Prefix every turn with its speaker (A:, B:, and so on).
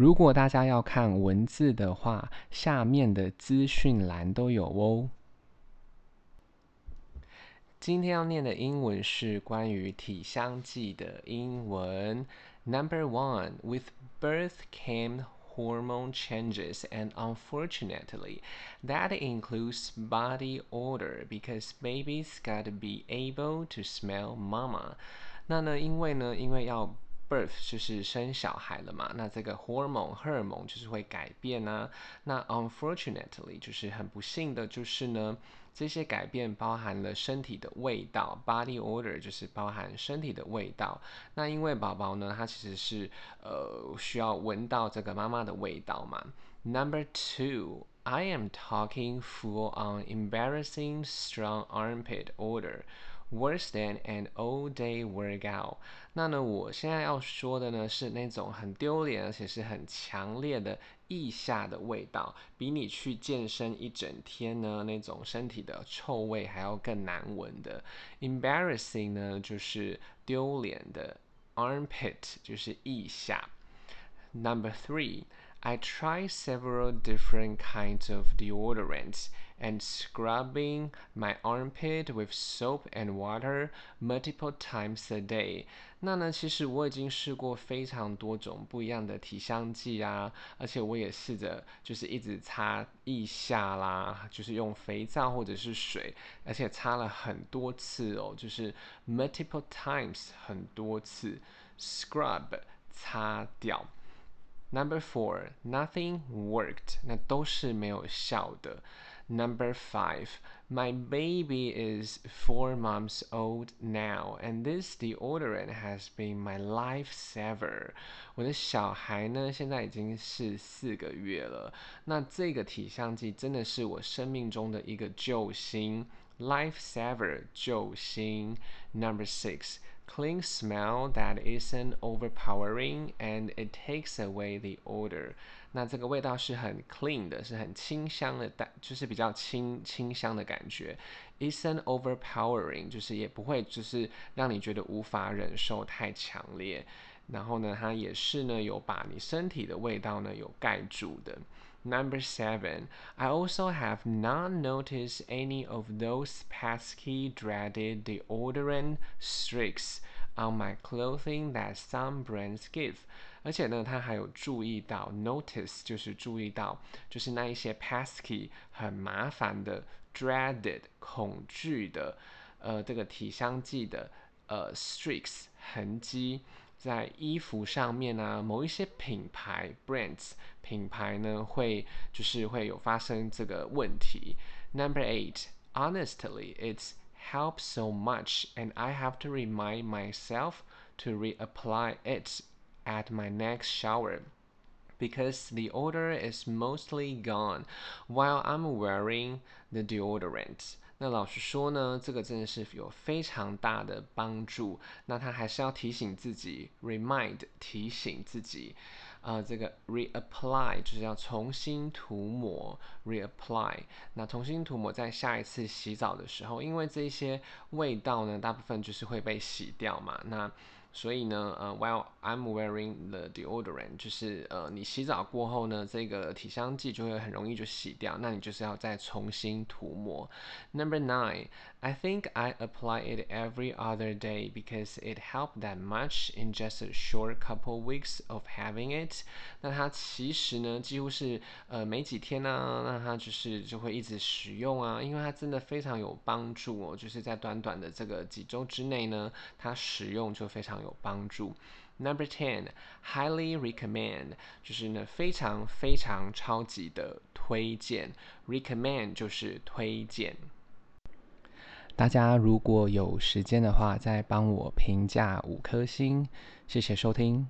A: 如果大家要看文字的话，下面的资讯栏都有哦。今天要念的英文是关于体香剂的英文。Number one, with birth came hormone changes, and unfortunately, that includes body odor because babies gotta be able to smell mama。那呢，因为呢，因为要 birth 就是生小孩了嘛，那这个 hormone 荷尔蒙就是会改变呢、啊。那 unfortunately 就是很不幸的，就是呢。这些改变包含了身体的味道，body odor 就是包含身体的味道。那因为宝宝呢，他其实是呃需要闻到这个妈妈的味道嘛。Number two, I am talking full on embarrassing strong armpit odor. Worse than an all-day workout。那呢，我现在要说的呢是那种很丢脸，而且是很强烈的腋下的味道，比你去健身一整天呢那种身体的臭味还要更难闻的。Embarrassing 呢就是丢脸的，armpit 就是腋下。Number three。I try several different kinds of deodorants and scrubbing my armpit with soap and water multiple times a day。那呢，其实我已经试过非常多种不一样的体香剂啊，而且我也试着就是一直擦腋下啦，就是用肥皂或者是水，而且擦了很多次哦，就是 multiple times 很多次，scrub 擦掉。Number four, nothing worked. 那都是没有效的。Number five, my baby is four months old now, and this deodorant has been my lifesaver. 我的小孩呢，现在已经是四个月了。那这个体香剂真的是我生命中的一个救星 ，lifesaver 救星。Number six. Clean smell that isn't overpowering and it takes away the odor。那这个味道是很 clean 的，是很清香的，但就是比较清清香的感觉。Isn't overpowering，就是也不会就是让你觉得无法忍受太强烈。 然后呢，它也是呢有把你身体的味道呢有盖住的。Number seven, I also have not noticed any of those pesky, dreaded deodorant streaks on my clothing that some brands give。而且呢，他还有注意到，notice 就是注意到，就是那一些 pesky 很麻烦的，dreaded 恐惧的，呃，这个体香剂的，呃，streaks 痕迹。在衣服上面啊，某一些品牌 brands 品牌呢，会就是会有发生这个问题。Number eight, honestly, it's helped so much, and I have to remind myself to reapply it at my next shower because the odor is mostly gone while I'm wearing the deodorant. 那老实说呢，这个真的是有非常大的帮助。那他还是要提醒自己，remind 提醒自己，呃，这个 reapply 就是要重新涂抹，reapply。那重新涂抹在下一次洗澡的时候，因为这些味道呢，大部分就是会被洗掉嘛。那所以呢，呃，while I'm wearing the deodorant，就是呃，你洗澡过后呢，这个体香剂就会很容易就洗掉，那你就是要再重新涂抹。Number nine。I think I apply it every other day because it helped that much in just a short couple weeks of having it。那它其实呢，几乎是呃没几天呢、啊，那它就是就会一直使用啊，因为它真的非常有帮助哦，就是在短短的这个几周之内呢，它使用就非常有帮助。Number ten, highly recommend，就是呢非常非常超级的推荐，recommend 就是推荐。大家如果有时间的话，再帮我评价五颗星，谢谢收听。